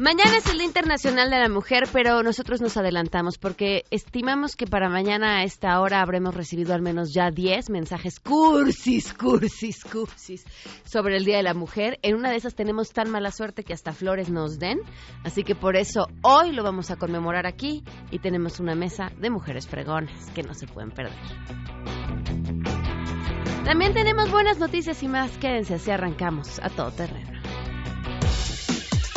Mañana es el Día Internacional de la Mujer, pero nosotros nos adelantamos porque estimamos que para mañana a esta hora habremos recibido al menos ya 10 mensajes cursis, cursis, cursis sobre el Día de la Mujer. En una de esas tenemos tan mala suerte que hasta flores nos den, así que por eso hoy lo vamos a conmemorar aquí y tenemos una mesa de mujeres fregonas que no se pueden perder. También tenemos buenas noticias y más. Quédense así arrancamos a todo terreno.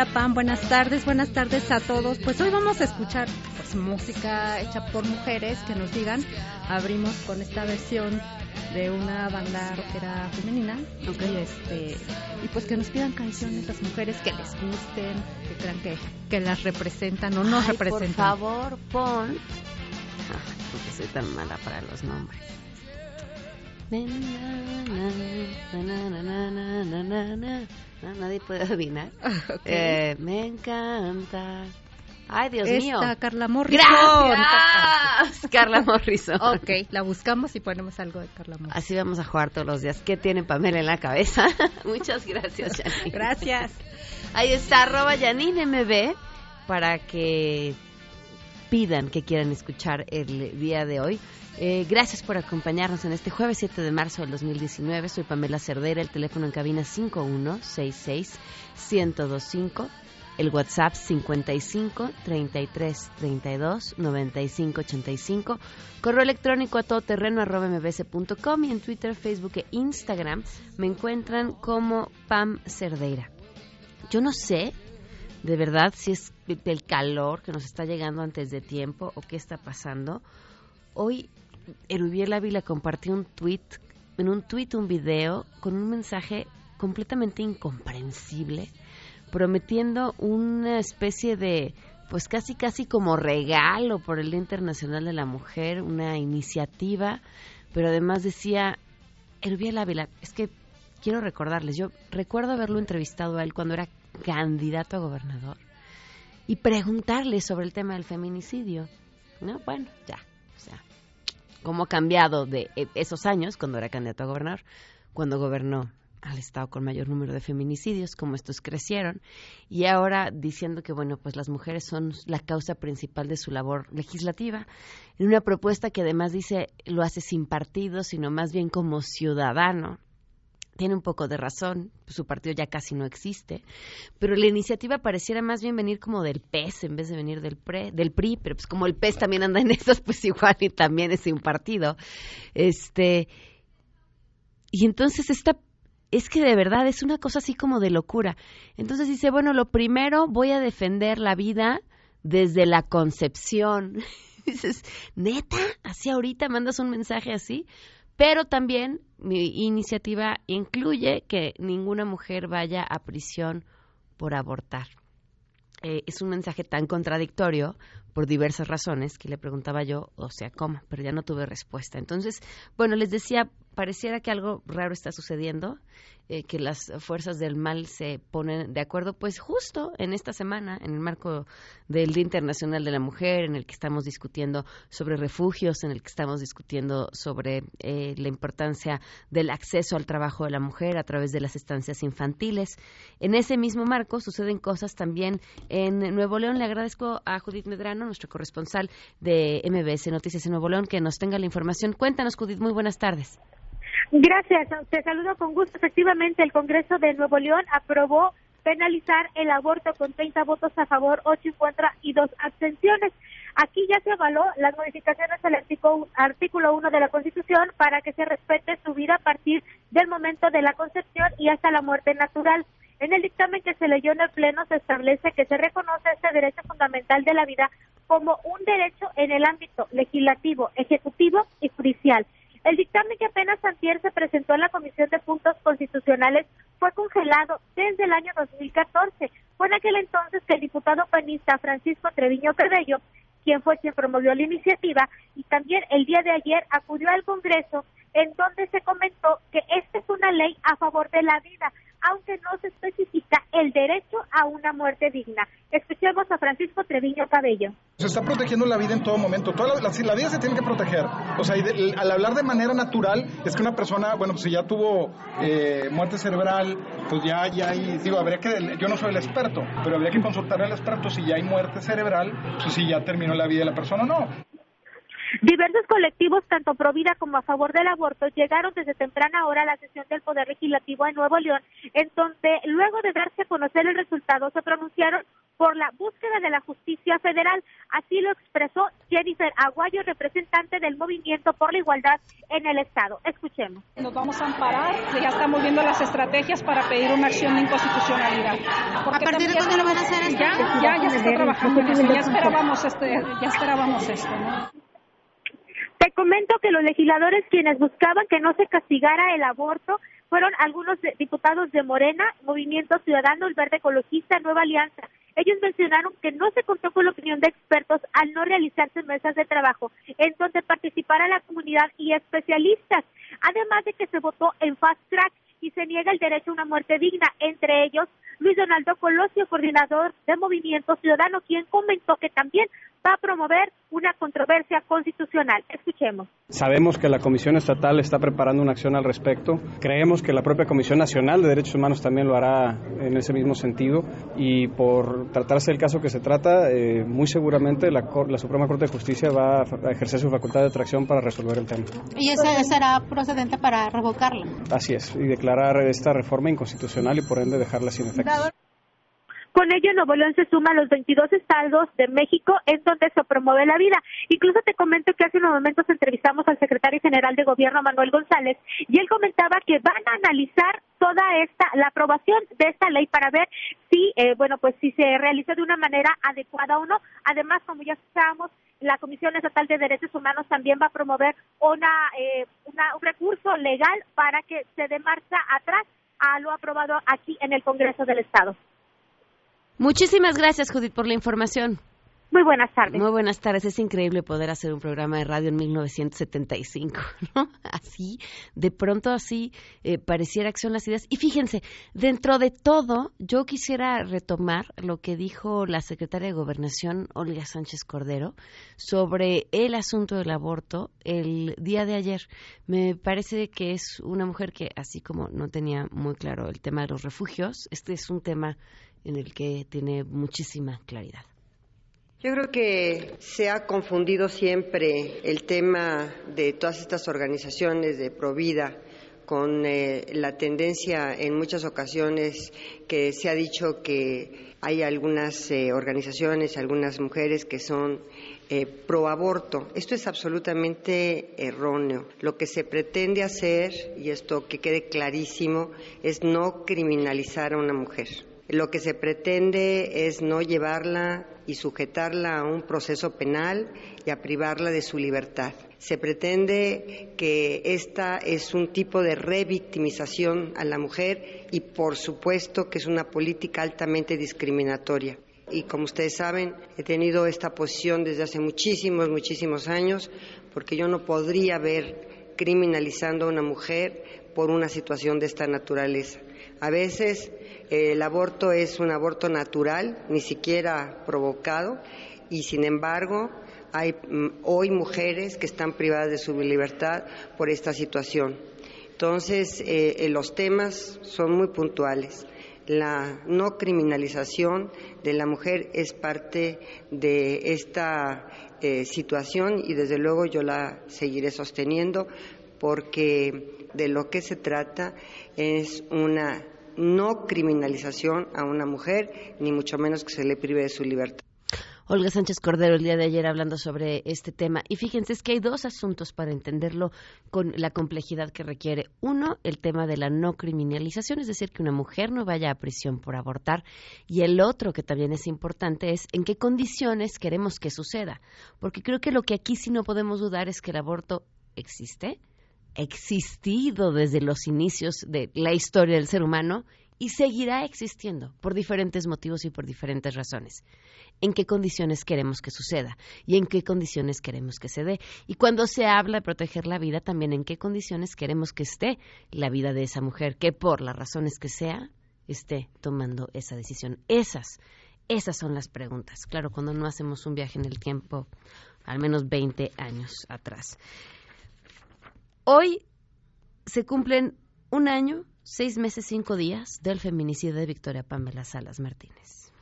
Hola Pam, buenas tardes, buenas tardes a todos. Pues hoy vamos a escuchar pues, música hecha por mujeres que nos digan. Abrimos con esta versión de una banda rockera femenina. Y, este, y pues que nos pidan canciones las mujeres que les gusten, que crean que, que las representan o nos Ay, representan. Por favor, pon. Ay, porque soy tan mala para los nombres. Nadie puede adivinar. Ok. Eh, me encanta. Ay, Dios Esta, mío. Carla Morrison. Gracias, Carla Morrison. Ok, la buscamos y ponemos algo de Carla Morrison. Así vamos a jugar todos los días. ¿Qué tiene Pamela en la cabeza? Muchas gracias, Janine. Gracias. Ahí está, arroba Janine MB para que pidan que quieran escuchar el día de hoy. Eh, gracias por acompañarnos en este jueves 7 de marzo del 2019. Soy Pamela Cerdera, el teléfono en cabina 5166-1025, el WhatsApp 55 33 32 95 85, correo electrónico a todoterreno arroba y en Twitter, Facebook e Instagram me encuentran como Pam Cerdeira. Yo no sé de verdad si es el calor que nos está llegando antes de tiempo o qué está pasando. Hoy Erubiel Ávila compartió un tweet, en un tweet un video con un mensaje completamente incomprensible, prometiendo una especie de pues casi casi como regalo por el Día Internacional de la Mujer, una iniciativa, pero además decía Erubiel Ávila, es que quiero recordarles, yo recuerdo haberlo entrevistado a él cuando era candidato a gobernador y preguntarle sobre el tema del feminicidio. ¿No? Bueno, ya, o sea, cómo ha cambiado de eh, esos años cuando era candidato a gobernador, cuando gobernó al estado con mayor número de feminicidios, cómo estos crecieron, y ahora diciendo que, bueno, pues las mujeres son la causa principal de su labor legislativa, en una propuesta que además dice lo hace sin partido, sino más bien como ciudadano, tiene un poco de razón, su partido ya casi no existe, pero la iniciativa pareciera más bien venir como del PES en vez de venir del, PRE, del PRI, pero pues como el PES también anda en esas, pues igual y también es un partido. Este, y entonces esta es que de verdad es una cosa así como de locura. Entonces dice, bueno, lo primero voy a defender la vida desde la concepción. dices, neta, así ahorita mandas un mensaje así. Pero también mi iniciativa incluye que ninguna mujer vaya a prisión por abortar. Eh, es un mensaje tan contradictorio por diversas razones que le preguntaba yo, o sea, ¿cómo? Pero ya no tuve respuesta. Entonces, bueno, les decía, pareciera que algo raro está sucediendo, eh, que las fuerzas del mal se ponen de acuerdo, pues justo en esta semana, en el marco del Día Internacional de la Mujer, en el que estamos discutiendo sobre refugios, en el que estamos discutiendo sobre eh, la importancia del acceso al trabajo de la mujer a través de las estancias infantiles. En ese mismo marco suceden cosas también en Nuevo León. Le agradezco a Judith Medrano, nuestro corresponsal de MBS Noticias en Nuevo León, que nos tenga la información. Cuéntanos, Judith, muy buenas tardes. Gracias, te saludo con gusto. Efectivamente, el Congreso de Nuevo León aprobó penalizar el aborto con 30 votos a favor, 8 en contra y 2 abstenciones. Aquí ya se avaló las modificaciones al artículo, artículo 1 de la Constitución para que se respete su vida a partir del momento de la concepción y hasta la muerte natural. En el dictamen que se leyó en el Pleno se establece que se reconoce este derecho fundamental de la vida como un derecho en el ámbito legislativo, ejecutivo y judicial. El dictamen que apenas antier se presentó en la Comisión de Puntos Constitucionales fue congelado desde el año 2014. Fue en aquel entonces que el diputado panista Francisco Treviño Cabello, quien fue quien promovió la iniciativa, y también el día de ayer acudió al Congreso en donde se comentó que esta es una ley a favor de la vida, aunque no se especifica el derecho a una muerte digna. Escuchemos a Francisco Treviño Cabello. Se está protegiendo la vida en todo momento. Toda la, vida se tiene que proteger. O sea, al hablar de manera natural, es que una persona, bueno, pues si ya tuvo eh, muerte cerebral, pues ya, ya hay, digo, habría que, yo no soy el experto, pero habría que consultar al experto si ya hay muerte cerebral, pues si ya terminó la vida de la persona o no. Diversos colectivos, tanto pro vida como a favor del aborto, llegaron desde temprana hora a la sesión del Poder Legislativo en Nuevo León, en donde, luego de darse a conocer el resultado, se pronunciaron por la búsqueda de la justicia federal. Así lo expresó Jennifer Aguayo, representante del Movimiento por la Igualdad en el Estado. Escuchemos. Nos vamos a amparar, ya estamos viendo las estrategias para pedir una acción de inconstitucionalidad. ¿A partir de cuándo lo van a hacer? Ya, ya, ya se está trabajando en eso. Ya esperábamos, este, ya esperábamos esto, ¿no? Comento que los legisladores quienes buscaban que no se castigara el aborto fueron algunos diputados de Morena, Movimiento Ciudadano, el Verde Ecologista, Nueva Alianza. Ellos mencionaron que no se contó con la opinión de expertos al no realizarse mesas de trabajo en donde participara la comunidad y especialistas, además de que se votó en fast track y se niega el derecho a una muerte digna, entre ellos Luis Donaldo Colosio, coordinador de Movimiento Ciudadano, quien comentó que también va a promover una controversia constitucional. Escuchemos. Sabemos que la Comisión Estatal está preparando una acción al respecto. Creemos que la propia Comisión Nacional de Derechos Humanos también lo hará en ese mismo sentido. Y por tratarse del caso que se trata, eh, muy seguramente la, la, Suprema Corte de Justicia va a ejercer su facultad de atracción para resolver el tema. ¿Y esa será procedente para revocarla? Así es, y declarar esta reforma inconstitucional y por ende dejarla sin efecto. Con ello, Nuevo León se suma a los 22 estados de México en donde se promueve la vida. Incluso te comento que hace unos momentos entrevistamos al secretario general de gobierno, Manuel González, y él comentaba que van a analizar toda esta, la aprobación de esta ley para ver si, eh, bueno, pues si se realiza de una manera adecuada o no. Además, como ya escuchábamos, la Comisión Estatal de Derechos Humanos también va a promover una, eh, una, un recurso legal para que se dé marcha atrás a lo aprobado aquí en el Congreso del Estado. Muchísimas gracias, Judith, por la información. Muy buenas tardes. Muy buenas tardes. Es increíble poder hacer un programa de radio en 1975, ¿no? Así, de pronto así eh, pareciera que son las ideas. Y fíjense, dentro de todo, yo quisiera retomar lo que dijo la secretaria de Gobernación, Olga Sánchez Cordero, sobre el asunto del aborto el día de ayer. Me parece que es una mujer que, así como no tenía muy claro el tema de los refugios, este es un tema en el que tiene muchísima claridad. Yo creo que se ha confundido siempre el tema de todas estas organizaciones de Provida con eh, la tendencia en muchas ocasiones que se ha dicho que hay algunas eh, organizaciones, algunas mujeres que son eh, pro aborto. Esto es absolutamente erróneo. Lo que se pretende hacer, y esto que quede clarísimo, es no criminalizar a una mujer. Lo que se pretende es no llevarla y sujetarla a un proceso penal y a privarla de su libertad. Se pretende que esta es un tipo de revictimización a la mujer y por supuesto que es una política altamente discriminatoria. Y como ustedes saben, he tenido esta posición desde hace muchísimos, muchísimos años, porque yo no podría ver criminalizando a una mujer por una situación de esta naturaleza. A veces el aborto es un aborto natural, ni siquiera provocado, y sin embargo hay mm, hoy mujeres que están privadas de su libertad por esta situación. Entonces, eh, eh, los temas son muy puntuales. La no criminalización de la mujer es parte de esta eh, situación y desde luego yo la seguiré sosteniendo porque de lo que se trata es una no criminalización a una mujer, ni mucho menos que se le prive de su libertad. Olga Sánchez Cordero el día de ayer hablando sobre este tema. Y fíjense, es que hay dos asuntos para entenderlo con la complejidad que requiere. Uno, el tema de la no criminalización, es decir, que una mujer no vaya a prisión por abortar. Y el otro, que también es importante, es en qué condiciones queremos que suceda. Porque creo que lo que aquí sí no podemos dudar es que el aborto existe, existido desde los inicios de la historia del ser humano y seguirá existiendo por diferentes motivos y por diferentes razones. En qué condiciones queremos que suceda y en qué condiciones queremos que se dé. Y cuando se habla de proteger la vida, también en qué condiciones queremos que esté la vida de esa mujer, que por las razones que sea, esté tomando esa decisión. Esas, esas son las preguntas. Claro, cuando no hacemos un viaje en el tiempo, al menos 20 años atrás. Hoy se cumplen un año seis meses, cinco días del feminicidio de Victoria Pamela Salas Martínez.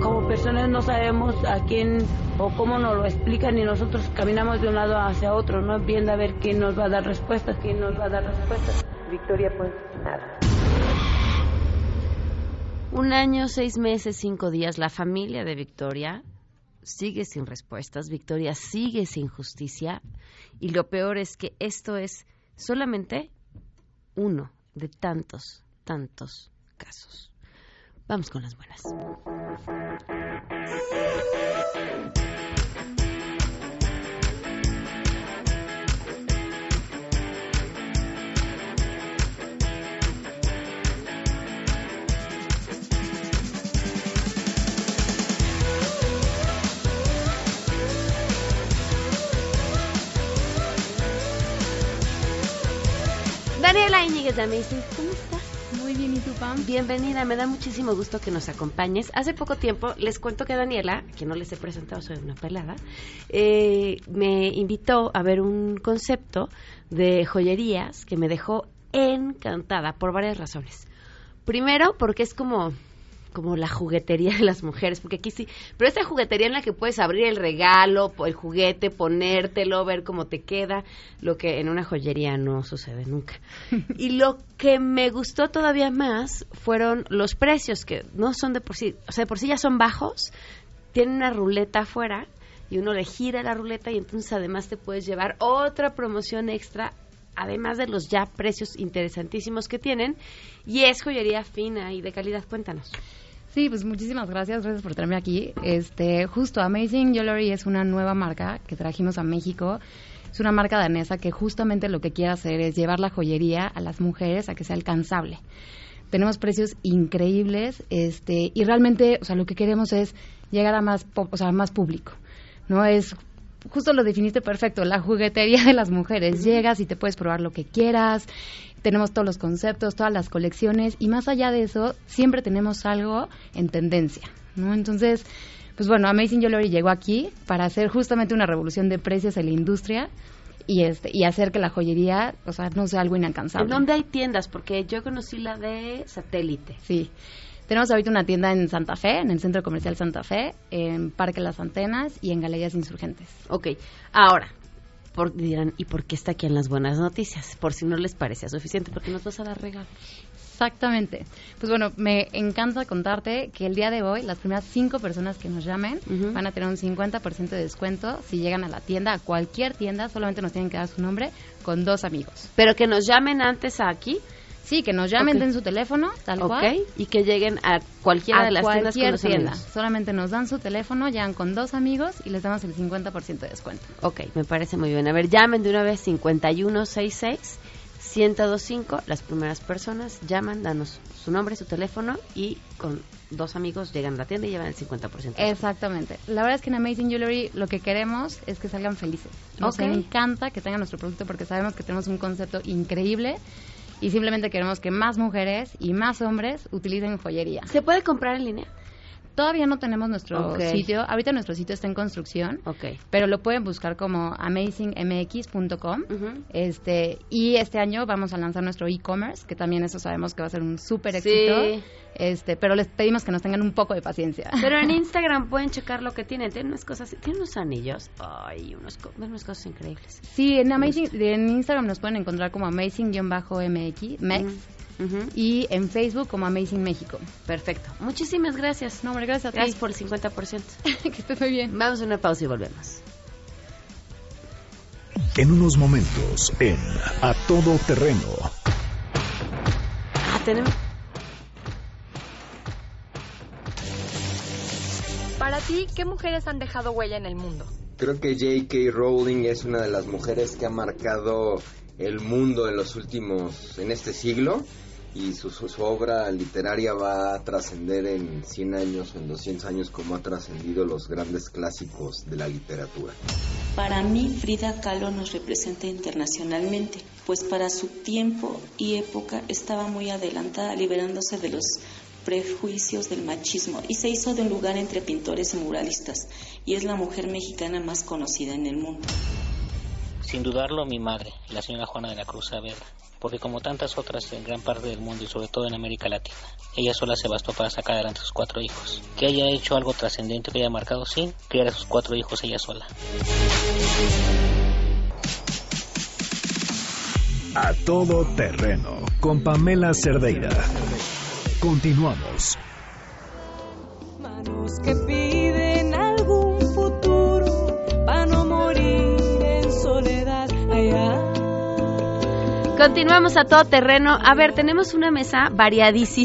Como personas no sabemos a quién o cómo nos lo explican y nosotros caminamos de un lado hacia otro, no viendo a ver quién nos va a dar respuestas, quién nos va a dar respuestas. Victoria, pues nada. Un año, seis meses, cinco días, la familia de Victoria sigue sin respuestas, Victoria sigue sin justicia y lo peor es que esto es solamente uno de tantos, tantos casos. Vamos con las buenas. Daniela Íñiguez de Amazing, ¿cómo estás? Muy bien, ¿y tú, Pam? Bienvenida, me da muchísimo gusto que nos acompañes. Hace poco tiempo les cuento que Daniela, que no les he presentado, soy una pelada, eh, me invitó a ver un concepto de joyerías que me dejó encantada por varias razones. Primero, porque es como como la juguetería de las mujeres, porque aquí sí, pero esta juguetería en la que puedes abrir el regalo, el juguete, ponértelo, ver cómo te queda, lo que en una joyería no sucede nunca. y lo que me gustó todavía más fueron los precios, que no son de por sí, o sea, de por sí ya son bajos, tienen una ruleta afuera y uno le gira la ruleta y entonces además te puedes llevar otra promoción extra además de los ya precios interesantísimos que tienen, y es joyería fina y de calidad. Cuéntanos. Sí, pues muchísimas gracias, gracias por traerme aquí. Este, justo Amazing Jewelry es una nueva marca que trajimos a México. Es una marca danesa que justamente lo que quiere hacer es llevar la joyería a las mujeres a que sea alcanzable. Tenemos precios increíbles, este, y realmente, o sea, lo que queremos es llegar a más, o sea, a más público. No es justo lo definiste perfecto, la juguetería de las mujeres. Llegas y te puedes probar lo que quieras, tenemos todos los conceptos, todas las colecciones y más allá de eso, siempre tenemos algo en tendencia, ¿no? Entonces, pues bueno, Amazing Jewelry llegó aquí para hacer justamente una revolución de precios en la industria y este y hacer que la joyería, o sea, no sea algo inalcanzable. ¿En dónde hay tiendas? Porque yo conocí la de Satélite. Sí. Tenemos ahorita una tienda en Santa Fe, en el Centro Comercial Santa Fe, en Parque Las Antenas y en Galerías Insurgentes. Ok, ahora, por, dirán, ¿y por qué está aquí en las buenas noticias? Por si no les parecía suficiente, porque nos vas a dar regalos. Exactamente. Pues bueno, me encanta contarte que el día de hoy las primeras cinco personas que nos llamen van a tener un 50% de descuento si llegan a la tienda, a cualquier tienda, solamente nos tienen que dar su nombre con dos amigos. Pero que nos llamen antes aquí Sí, que nos llamen, den su teléfono, tal cual. Y que lleguen a cualquiera de las tiendas con tienda. Solamente nos dan su teléfono, llegan con dos amigos y les damos el 50% de descuento. Ok, me parece muy bien. A ver, llamen de una vez 5166 1025. Las primeras personas llaman, danos su nombre, su teléfono y con dos amigos llegan a la tienda y llevan el 50%. Exactamente. La verdad es que en Amazing Jewelry lo que queremos es que salgan felices. Nos encanta que tengan nuestro producto porque sabemos que tenemos un concepto increíble y simplemente queremos que más mujeres y más hombres utilicen joyería. ¿Se puede comprar en línea? Todavía no tenemos nuestro sitio. Ahorita nuestro sitio está en construcción. Okay. Pero lo pueden buscar como amazingmx.com. Este y este año vamos a lanzar nuestro e-commerce, que también eso sabemos que va a ser un súper éxito. Este, pero les pedimos que nos tengan un poco de paciencia. Pero en Instagram pueden checar lo que tienen. Tienen unas cosas, tienen unos anillos. Ay, unos, unas cosas increíbles. Sí, en Amazing, en Instagram nos pueden encontrar como amazing-mx, mex. Y en Facebook como Amazing México. Perfecto. Muchísimas gracias. No, hombre, gracias a ti. Gracias por el 50%. que estés muy bien. Vamos a una pausa y volvemos. En unos momentos, en A Todo Terreno. Ah, tenemos... Para ti, ¿qué mujeres han dejado huella en el mundo? Creo que J.K. Rowling es una de las mujeres que ha marcado el mundo en los últimos, en este siglo y su, su, su obra literaria va a trascender en 100 años o en 200 años como ha trascendido los grandes clásicos de la literatura. Para mí Frida Kahlo nos representa internacionalmente, pues para su tiempo y época estaba muy adelantada liberándose de los prejuicios del machismo y se hizo de un lugar entre pintores y muralistas y es la mujer mexicana más conocida en el mundo. Sin dudarlo, mi madre, la señora Juana de la Cruz Saavedra, porque como tantas otras en gran parte del mundo y sobre todo en América Latina, ella sola se bastó para sacar adelante a sus cuatro hijos. Que haya hecho algo trascendente, que haya marcado, sí, criar a sus cuatro hijos ella sola. A todo terreno, con Pamela Cerdeira. Continuamos. Manos que Continuamos a todo terreno. A ver, tenemos una mesa variadísima.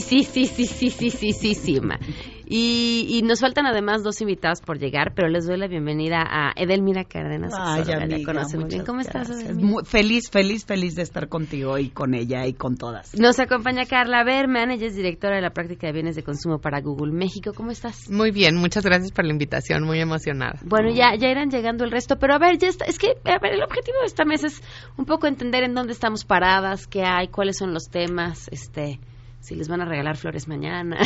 Y, y nos faltan además dos invitados por llegar, pero les doy la bienvenida a Edelmira Cárdenas. Ay, Soraya, la amiga, conocen muy bien. ¿Cómo estás? Muy feliz, feliz, feliz de estar contigo y con ella y con todas. Nos acompaña Carla Berman, ella es directora de la práctica de bienes de consumo para Google México. ¿Cómo estás? Muy bien, muchas gracias por la invitación, muy emocionada. Bueno, ya, ya irán llegando el resto, pero a ver, ya está, es que, a ver, el objetivo de esta mesa es un poco entender en dónde estamos paradas, qué hay, cuáles son los temas, este, si les van a regalar flores mañana,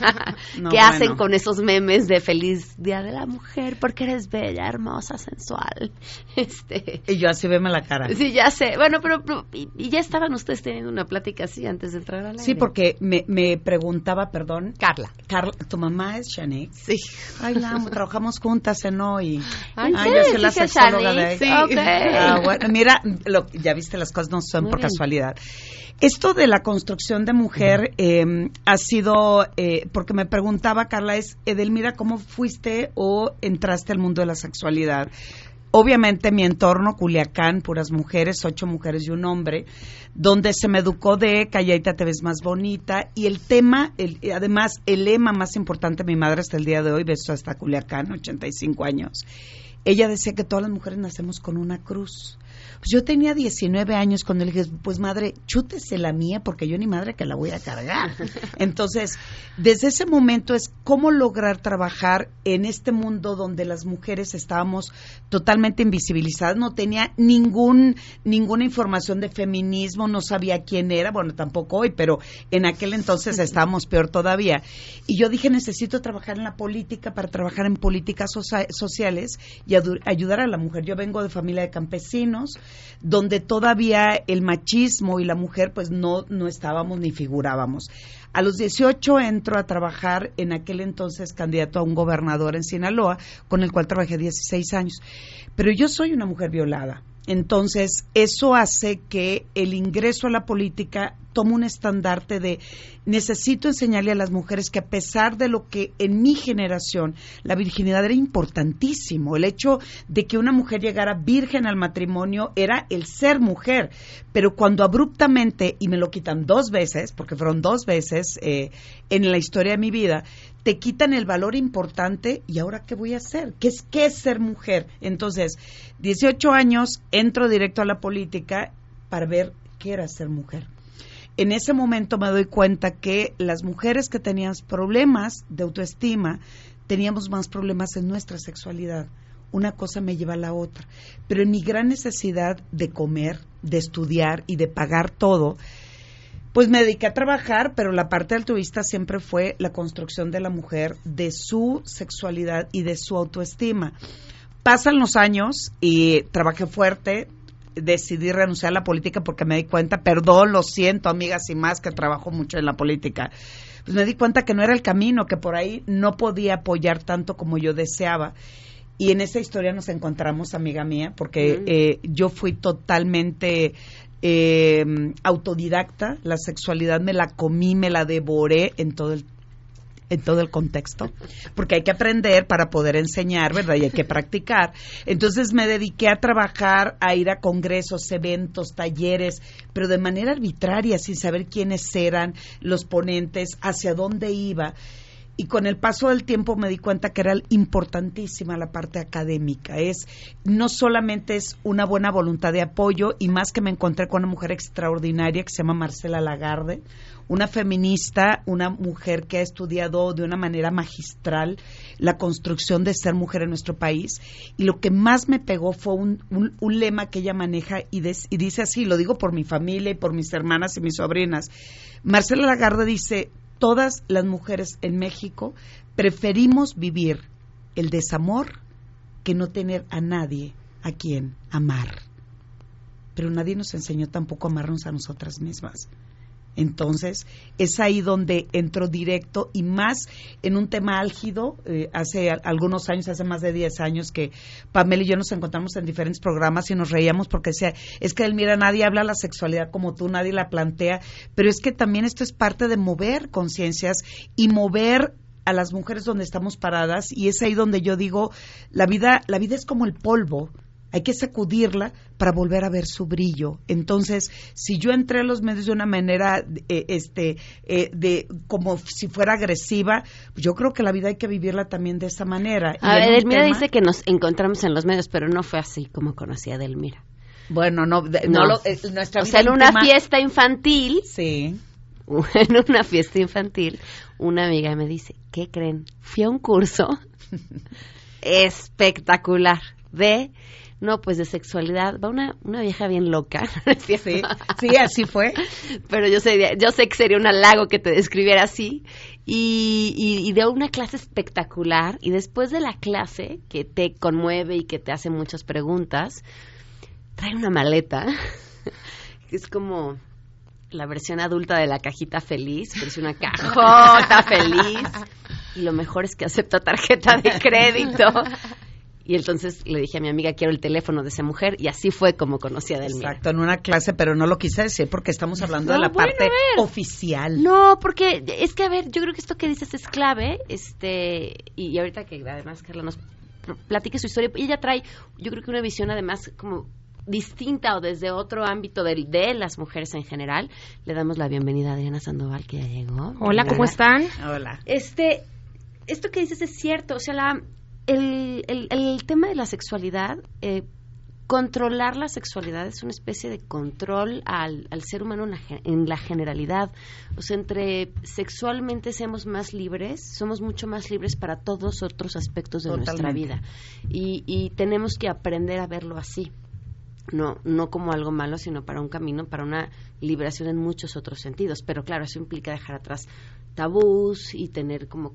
No, qué hacen con esos memes de feliz Día de la Mujer, porque eres bella, hermosa, sensual, este... Y yo así veme la cara. Sí, ya sé. Bueno, pero, pero- y, y ya estaban ustedes teniendo una plática así antes de entrar al aire. Sí, porque me, me preguntaba, perdón. Carla. Carla, ¿tu mamá es Shanique? Sí. Ay, la amo, trabajamos juntas en hoy. Ay, Ay, ¿en yo soy la ¿Sí, sexóloga de. Sí. Ok. Ah, bueno, mira, lo- ya viste, las cosas no son Muy por bien. casualidad. Esto de la construcción de mujer eh, ha sido, eh, porque me preguntaba, Carla, es, Edelmira, ¿cómo fuiste o entraste al mundo de la sexualidad? Obviamente mi entorno, Culiacán, puras mujeres, ocho mujeres y un hombre, donde se me educó de calladita te ves más bonita y el tema, el, además el lema más importante de mi madre hasta el día de hoy, beso hasta Culiacán, 85 años, ella decía que todas las mujeres nacemos con una cruz. Pues yo tenía 19 años cuando le dije, pues madre, chútese la mía porque yo ni madre que la voy a cargar. Entonces, desde ese momento es cómo lograr trabajar en este mundo donde las mujeres estábamos totalmente invisibilizadas, no tenía ningún ninguna información de feminismo, no sabía quién era, bueno, tampoco hoy, pero en aquel entonces estábamos peor todavía. Y yo dije, necesito trabajar en la política para trabajar en políticas socia- sociales y ayudar a la mujer. Yo vengo de familia de campesinos, donde todavía el machismo y la mujer pues no, no estábamos ni figurábamos. A los 18 entro a trabajar en aquel entonces candidato a un gobernador en Sinaloa, con el cual trabajé 16 años. Pero yo soy una mujer violada. Entonces, eso hace que el ingreso a la política tome un estandarte de necesito enseñarle a las mujeres que a pesar de lo que en mi generación la virginidad era importantísimo, el hecho de que una mujer llegara virgen al matrimonio era el ser mujer, pero cuando abruptamente, y me lo quitan dos veces, porque fueron dos veces eh, en la historia de mi vida, te quitan el valor importante y ahora qué voy a hacer? ¿Qué es, qué es ser mujer? Entonces, 18 años, entro directo a la política para ver qué era ser mujer. En ese momento me doy cuenta que las mujeres que tenían problemas de autoestima teníamos más problemas en nuestra sexualidad. Una cosa me lleva a la otra. Pero en mi gran necesidad de comer, de estudiar y de pagar todo, pues me dediqué a trabajar, pero la parte altruista siempre fue la construcción de la mujer, de su sexualidad y de su autoestima. Pasan los años y trabajé fuerte, decidí renunciar a la política porque me di cuenta, perdón, lo siento, amigas y más que trabajo mucho en la política, pues me di cuenta que no era el camino, que por ahí no podía apoyar tanto como yo deseaba. Y en esa historia nos encontramos, amiga mía, porque Mm. eh, yo fui totalmente eh, autodidacta, la sexualidad me la comí, me la devoré en todo el en todo el contexto, porque hay que aprender para poder enseñar, ¿verdad? Y hay que practicar. Entonces me dediqué a trabajar, a ir a congresos, eventos, talleres, pero de manera arbitraria, sin saber quiénes eran los ponentes, hacia dónde iba. Y con el paso del tiempo me di cuenta que era importantísima la parte académica. Es no solamente es una buena voluntad de apoyo y más que me encontré con una mujer extraordinaria que se llama Marcela Lagarde, una feminista, una mujer que ha estudiado de una manera magistral la construcción de ser mujer en nuestro país. Y lo que más me pegó fue un, un- un lema que ella maneja y, des- y dice así, lo digo por mi familia y por mis hermanas y mis sobrinas. Marcela Lagarde dice, todas las mujeres en México preferimos vivir el desamor que no tener a nadie a quien amar. Pero nadie nos enseñó tampoco a amarnos a nosotras mismas. Entonces, es ahí donde entro directo y más en un tema álgido. eh, hace algunos años, hace más de 10 años que Pamela y yo nos encontramos en diferentes programas y nos reíamos porque decía, es que mira, nadie habla la sexualidad como tú, nadie la plantea, pero es que también esto es parte de mover conciencias y mover a las mujeres donde estamos paradas y es ahí donde yo digo, la vida, la vida es como el polvo, hay que sacudirla para volver a ver su brillo. Entonces, si yo entré a los medios de una manera, eh, este, eh, de como si fuera agresiva, pues yo creo que la vida hay que vivirla también de esa manera. Y A un Edelmira tema- dice que nos encontramos en los medios, pero no fue así como conocí a Edelmira. Bueno, no, de- no lo- eh, nuestra o vida sea, en una fiesta infantil. Sí. En una fiesta infantil, una amiga me dice, ¿qué creen? Fui a un curso espectacular de, no, pues de sexualidad. Va una, una vieja bien loca. ¿no es cierto? Sí, sí, así fue. Pero yo sé, yo sé que sería un halago que te describiera así. Y, y, y de una clase espectacular. Y después de la clase, que te conmueve y que te hace muchas preguntas, trae una maleta. que es como la versión adulta de la cajita feliz, pero es una cajota feliz. Y lo mejor es que acepta tarjeta de crédito. Y entonces le dije a mi amiga, quiero el teléfono de esa mujer. Y así fue como conocí a Delmira. Exacto, en una clase, pero no lo quise decir porque estamos hablando de la bueno, parte oficial. No, porque es que, a ver, yo creo que esto que dices es clave, este, y, y ahorita que además Carla nos pl- platique su historia, ella trae, yo creo que una visión además como distinta o desde otro ámbito de, de las mujeres en general. Le damos la bienvenida a Diana Sandoval, que ya llegó. Hola, ¿cómo están? Hola. Este, esto que dices es cierto, o sea, la, el, el, el tema de la sexualidad, eh, controlar la sexualidad es una especie de control al, al ser humano en la, en la generalidad. O sea, entre sexualmente seamos más libres, somos mucho más libres para todos otros aspectos de nuestra vida. Y, y tenemos que aprender a verlo así. No, no como algo malo, sino para un camino, para una liberación en muchos otros sentidos. Pero claro, eso implica dejar atrás tabús y tener como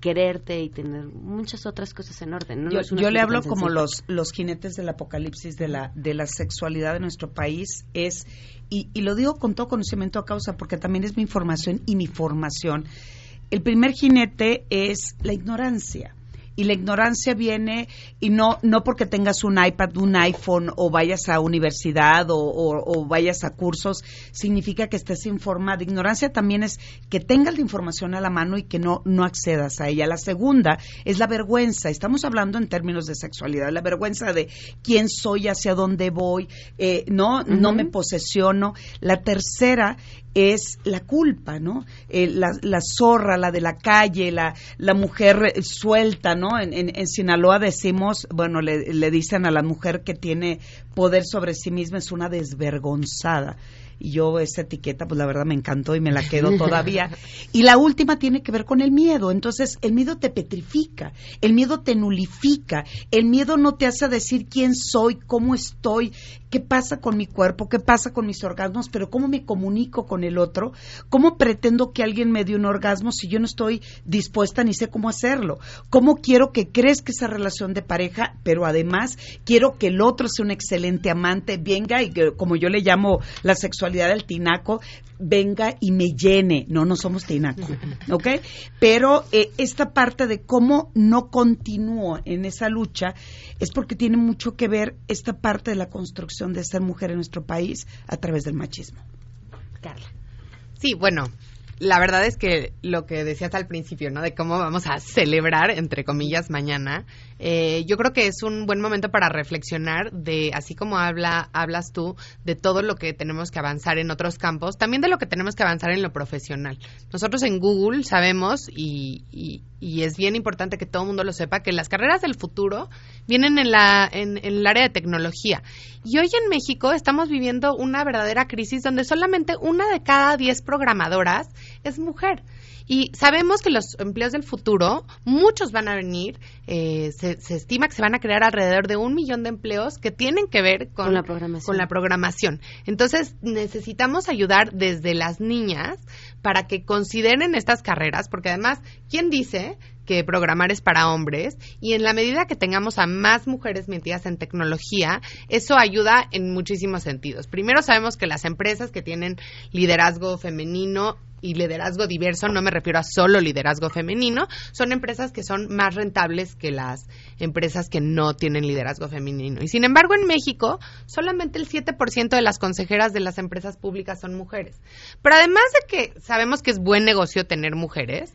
quererte y tener muchas otras cosas en orden. ¿no? Yo, No yo le hablo como los, los jinetes del apocalipsis de la, de la sexualidad de nuestro país. Es, y, y lo digo con todo conocimiento a causa porque también es mi información y mi formación. El primer jinete es la ignorancia. Y la ignorancia viene, y no, no porque tengas un iPad, un iPhone, o vayas a universidad, o, o- o vayas a cursos, significa que estés informada. Ignorancia también es que tengas la información a la mano y que no, no accedas a ella. La segunda es la vergüenza. Estamos hablando en términos de sexualidad. La vergüenza de quién soy, hacia dónde voy, eh, no, no me posesiono. La tercera es la culpa, ¿no? Eh, la, la zorra, la de la calle, la, la mujer eh, suelta, ¿no? En, en- en Sinaloa decimos, bueno, le, le dicen a la mujer que tiene poder sobre sí misma es una desvergonzada. Y yo esa etiqueta, pues la verdad me encantó y me la quedo todavía. Y la última tiene que ver con el miedo. Entonces, el miedo te petrifica, el miedo te nulifica, el miedo no te hace decir quién soy, cómo estoy, qué pasa con mi cuerpo, qué pasa con mis orgasmos, pero cómo me comunico con el otro, cómo pretendo que alguien me dé un orgasmo si yo no estoy dispuesta ni sé cómo hacerlo, cómo quiero que crezca esa relación de pareja, pero además quiero que el otro sea un excelente amante, venga y que, como yo le llamo la sexualidad del tinaco, venga y me llene. No, no somos tinaco, ¿ok? Pero eh, esta parte de cómo no continúo en esa lucha es porque tiene mucho que ver esta parte de la construcción de ser mujer en nuestro país a través del machismo. Carla. Sí, bueno, la verdad es que lo que decías al principio, ¿no? De cómo vamos a celebrar, entre comillas, mañana, eh, yo creo que es un buen momento para reflexionar de, así como habla, hablas tú, de todo lo que tenemos que avanzar en otros campos, también de lo que tenemos que avanzar en lo profesional. Nosotros en Google sabemos, y, y, y es bien importante que todo el mundo lo sepa, que las carreras del futuro vienen en, la, en, en el área de tecnología. Y hoy en México estamos viviendo una verdadera crisis donde solamente una de cada diez programadoras es mujer. Y sabemos que los empleos del futuro, muchos van a venir, eh, se, se, estima que se van a crear alrededor de un millón de empleos que tienen que ver con, Con la programación. con la programación. Entonces, necesitamos ayudar desde las niñas para que consideren estas carreras, porque además, ¿quién dice que programar es para hombres? Y en la medida que tengamos a más mujeres metidas en tecnología, eso ayuda en muchísimos sentidos. Primero, sabemos que las empresas que tienen liderazgo femenino y liderazgo diverso, no me refiero a solo liderazgo femenino, son empresas que son más rentables que las empresas que no tienen liderazgo femenino. Y sin embargo, en México, solamente el 7% de las consejeras de las empresas públicas son mujeres. Pero además de que sabemos que es buen negocio tener mujeres,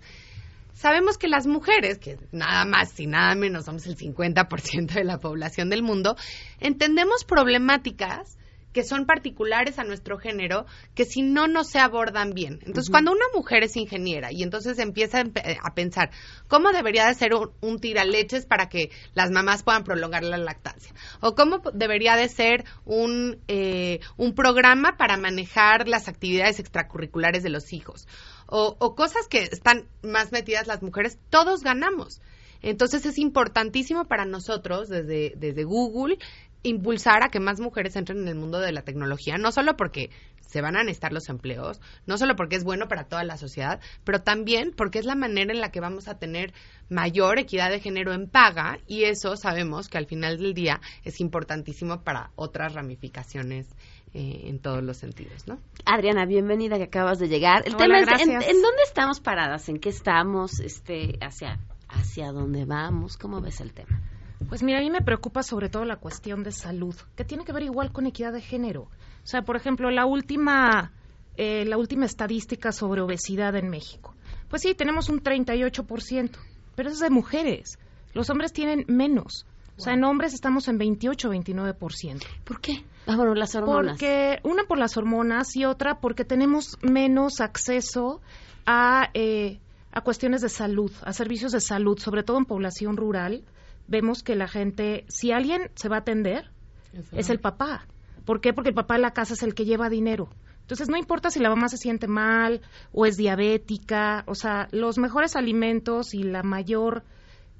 sabemos que las mujeres, que nada más y nada menos somos el 50% de la población del mundo, entendemos problemáticas que son particulares a nuestro género, que si no, no se abordan bien. Entonces, uh -huh. cuando una mujer es ingeniera y entonces empieza a pensar cómo debería de ser un, un tiraleches para que las mamás puedan prolongar la lactancia, o cómo debería de ser un, eh, un programa para manejar las actividades extracurriculares de los hijos, o, o cosas que están más metidas las mujeres, todos ganamos. Entonces es importantísimo para nosotros desde, desde Google impulsar a que más mujeres entren en el mundo de la tecnología, no solo porque se van a necesitar los empleos, no solo porque es bueno para toda la sociedad, pero también porque es la manera en la que vamos a tener mayor equidad de género en paga y eso sabemos que al final del día es importantísimo para otras ramificaciones eh, en todos los sentidos, ¿no? Adriana, bienvenida que acabas de llegar. El Hola, tema es ¿en. ¿en, dónde estamos paradas? ¿En qué estamos? Este, hacia hacia dónde vamos? ¿Cómo ves el tema? Pues mira, a mí me preocupa sobre todo la cuestión de salud, que tiene que ver igual con equidad de género. O sea, por ejemplo, la última, eh, la última estadística sobre obesidad en México. Pues sí, tenemos un 38%, pero eso es de mujeres. Los hombres tienen menos. O sea, en hombres estamos en 28 29%. ¿Por qué? Ah, bueno, las hormonas. Porque una por las hormonas y otra porque tenemos menos acceso a, eh, a cuestiones de salud, a servicios de salud, sobre todo en población rural vemos que la gente, si alguien se va a atender, Exacto. es el papá. ¿Por qué? Porque el papá de la casa es el que lleva dinero. Entonces, no importa si la mamá se siente mal o es diabética, o sea, los mejores alimentos y la mayor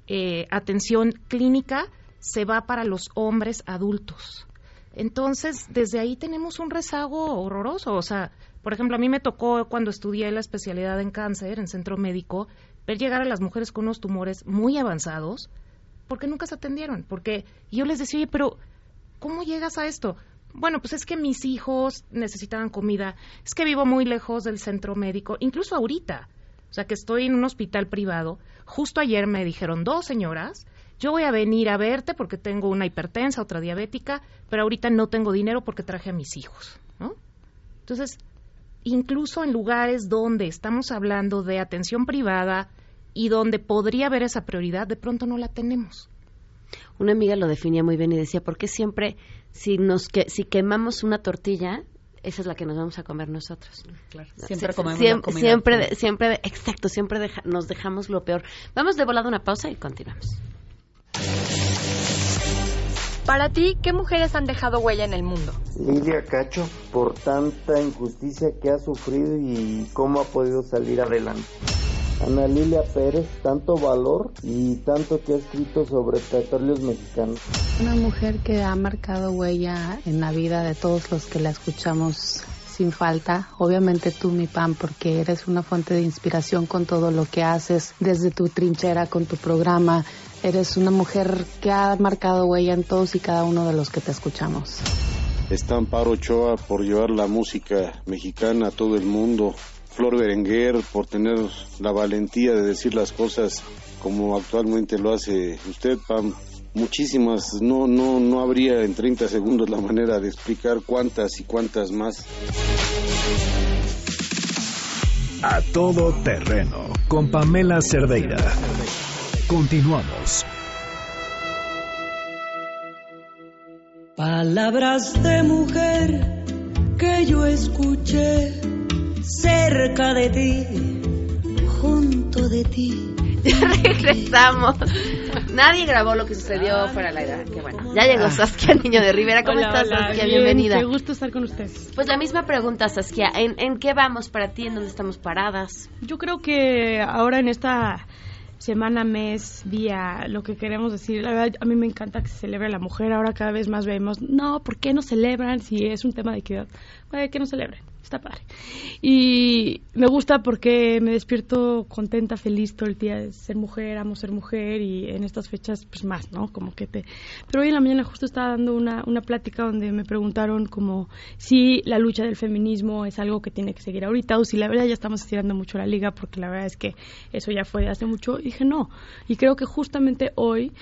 eh, atención clínica se va para los hombres adultos. Entonces, desde ahí tenemos un rezago horroroso. O sea, por ejemplo, a mí me tocó cuando estudié la especialidad en cáncer en centro médico, ver llegar a las mujeres con unos tumores muy avanzados, porque nunca se atendieron. Porque yo les decía, oye, pero ¿cómo llegas a esto? Bueno, pues es que mis hijos necesitaban comida, es que vivo muy lejos del centro médico, incluso ahorita, o sea que estoy en un hospital privado. Justo ayer me dijeron dos señoras, yo voy a venir a verte porque tengo una hipertensa, otra diabética, pero ahorita no tengo dinero porque traje a mis hijos, ¿no? Entonces, incluso en lugares donde estamos hablando de atención privada, y donde podría haber esa prioridad, de pronto no la tenemos. Una amiga lo definía muy bien y decía, ¿por qué siempre si nos que, si quemamos una tortilla, esa es la que nos vamos a comer nosotros? Claro. Siempre comemos siempre, comida siempre, de, siempre de, exacto, siempre deja, nos dejamos lo peor. Vamos de volada una pausa y continuamos. Para ti, ¿qué mujeres han dejado huella en el mundo? Lidia Cacho, por tanta injusticia que ha sufrido y cómo ha podido salir adelante. Ana Lilia Pérez, tanto valor y tanto que ha escrito sobre petróleos mexicanos. Una mujer que ha marcado huella en la vida de todos los que la escuchamos sin falta. Obviamente tú, mi pan, porque eres una fuente de inspiración con todo lo que haces desde tu trinchera, con tu programa. Eres una mujer que ha marcado huella en todos y cada uno de los que te escuchamos. está Amparo Ochoa por llevar la música mexicana a todo el mundo, Flor Berenguer por tener la valentía de decir las cosas como actualmente lo hace usted, Pam. Muchísimas, no, no, no habría en 30 segundos la manera de explicar cuántas y cuántas más. A todo terreno con Pamela Cerdeira. Continuamos. Palabras de mujer que yo escuché cerca de ti, junto de ti. Ya regresamos. Nadie grabó lo que sucedió fuera del aire. Qué bueno. Ya llegó Saskia, niño de Rivera. ¿Cómo Hola, estás, hola, Saskia? bien, Bienvenida. Qué gusto estar con ustedes. Pues la misma pregunta, Saskia. ¿En, ¿En qué vamos para ti? ¿En dónde estamos paradas? Yo creo que ahora en esta semana, mes, día, lo que queremos decir, la verdad, a mí me encanta que se celebre la mujer. Ahora cada vez más vemos, no, ¿por qué no celebran si es un tema de equidad? Güey, que no celebren, está padre. Y me gusta porque me despierto contenta, feliz todo el día de ser mujer, amo ser mujer y en estas fechas, pues más, ¿no? Como que te... Pero hoy en la mañana justo estaba dando una, una plática donde me preguntaron como si la lucha del feminismo es algo que tiene que seguir ahorita o si la verdad ya estamos estirando mucho la liga porque la verdad es que eso ya fue de hace mucho. Y dije no. Y creo que justamente hoy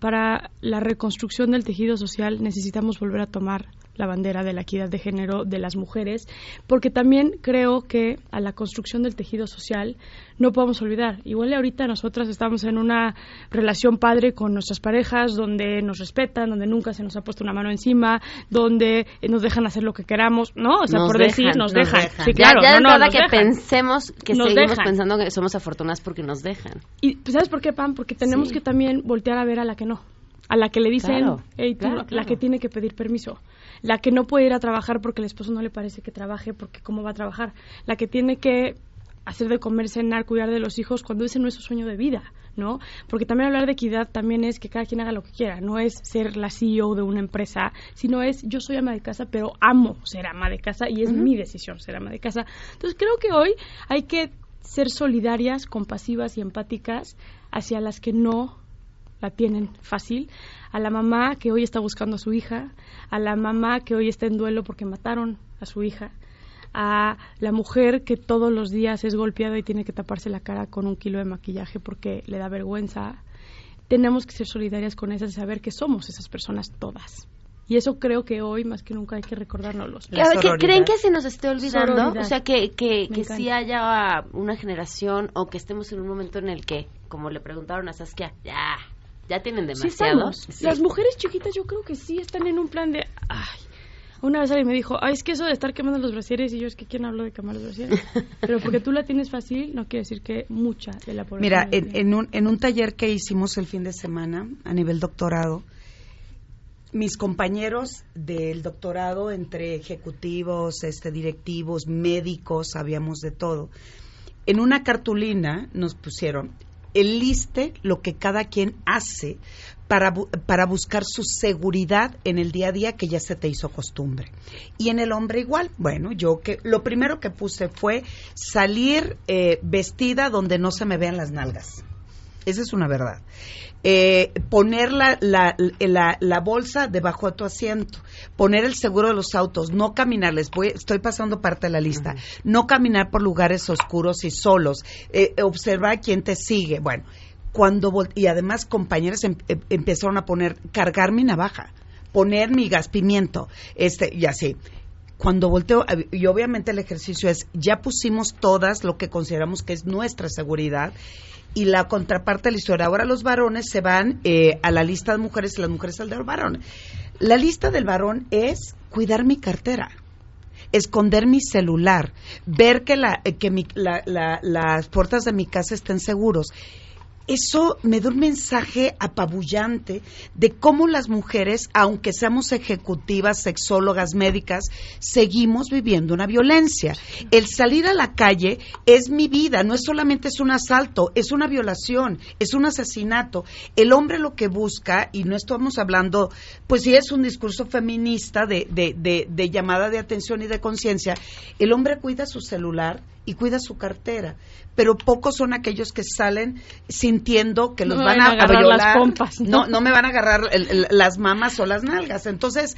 para la reconstrucción del tejido social necesitamos volver a tomar la bandera de la equidad de género de las mujeres, porque también creo que a la construcción del tejido social no podemos olvidar. Igual ahorita nosotras estamos en una relación padre con nuestras parejas, donde nos respetan, donde nunca se nos ha puesto una mano encima, donde nos dejan hacer lo que queramos, ¿no? O sea, Nos por dejan, decir, nos, nos dejan. dejan. Sí, Ya- claro. ya, de no, no, entrada nos que dejan. pensemos que Nos seguimos dejan. pensando que somos afortunadas porque nos dejan. Y pues, ¿sabes por qué, Pam? Porque tenemos Sí. que también voltear a ver a la que no. A la que le dicen, Claro, "Ey, tú, claro, la que tiene que pedir permiso. La que no puede ir a trabajar porque el esposo no le parece que trabaje porque cómo va a trabajar. La que tiene que hacer de comer, cenar, cuidar de los hijos cuando ese no es su sueño de vida, ¿no? Porque también hablar de equidad también es que cada quien haga lo que quiera, no es ser la CEO de una empresa, sino es yo soy ama de casa, pero amo ser ama de casa y es mi decisión ser ama de casa. Entonces creo que hoy hay que ser solidarias, compasivas y empáticas hacia las que no la tienen fácil, a la mamá que hoy está buscando a su hija, a la mamá que hoy está en duelo porque mataron a su hija, a la mujer que todos los días es golpeada y tiene que taparse la cara con un kilo de maquillaje porque le da vergüenza. Tenemos que ser solidarias con esas y saber que somos esas personas todas. Y eso creo que hoy más que nunca hay que recordárnoslos. Que, creen que se nos esté olvidando, Sororidad. o sea, que, que, que sí haya una generación o que estemos en un momento en el que, como le preguntaron a Saskia, ya, ya tienen Sí demasiado. estamos. Las mujeres chiquitas yo creo que sí están en un plan de... Ay, una vez alguien me dijo, ay, es que eso de estar quemando los brasieres, y yo es que ¿quién habló de quemar los brasieres? Pero porque tú la tienes fácil, no quiere decir que mucha de la población... Mira, en, en un, en un taller que hicimos el fin de semana a nivel doctorado, mis compañeros del doctorado, entre ejecutivos, este, directivos, médicos, sabíamos de todo. En una cartulina nos pusieron, enliste lo que cada quien hace para, para buscar su seguridad en el día a día que ya se te hizo costumbre. Y en el hombre igual. Bueno, yo que lo primero que puse fue salir eh, vestida donde no se me vean las nalgas. Esa es una verdad. Eh, poner la, la, la, la bolsa debajo de tu asiento, poner el seguro de los autos, no caminar, les voy, estoy pasando parte de la lista, no caminar por lugares oscuros y solos, eh, observar quién te sigue. Bueno, cuando y además compañeros em- em- empezaron a poner, cargar mi navaja, poner mi gas pimiento, este, y así cuando volteo, y obviamente el ejercicio es, ya pusimos todas lo que consideramos que es nuestra seguridad, y la contraparte de la historia. Ahora los varones se van eh, a la lista de mujeres y las mujeres al de los varones. La lista del varón es cuidar mi cartera esconder mi celular, ver que, la, eh, que mi- la- la- las puertas de mi casa estén seguros. Eso me da un mensaje apabullante de cómo las mujeres, aunque seamos ejecutivas, sexólogas, médicas, seguimos viviendo una violencia. El salir a la calle es mi vida, no es solamente es un asalto, es una violación, es un asesinato. El hombre lo que busca, y no estamos hablando, pues sí es un discurso feminista de, de, de, de llamada de atención y de conciencia, el hombre cuida su celular y cuida su cartera, pero pocos son aquellos que salen sin entiendo que los No van van a, a agarrar violar. las pompas, No, ¿no? no me van a agarrar el- el- las mamas o las nalgas. Entonces,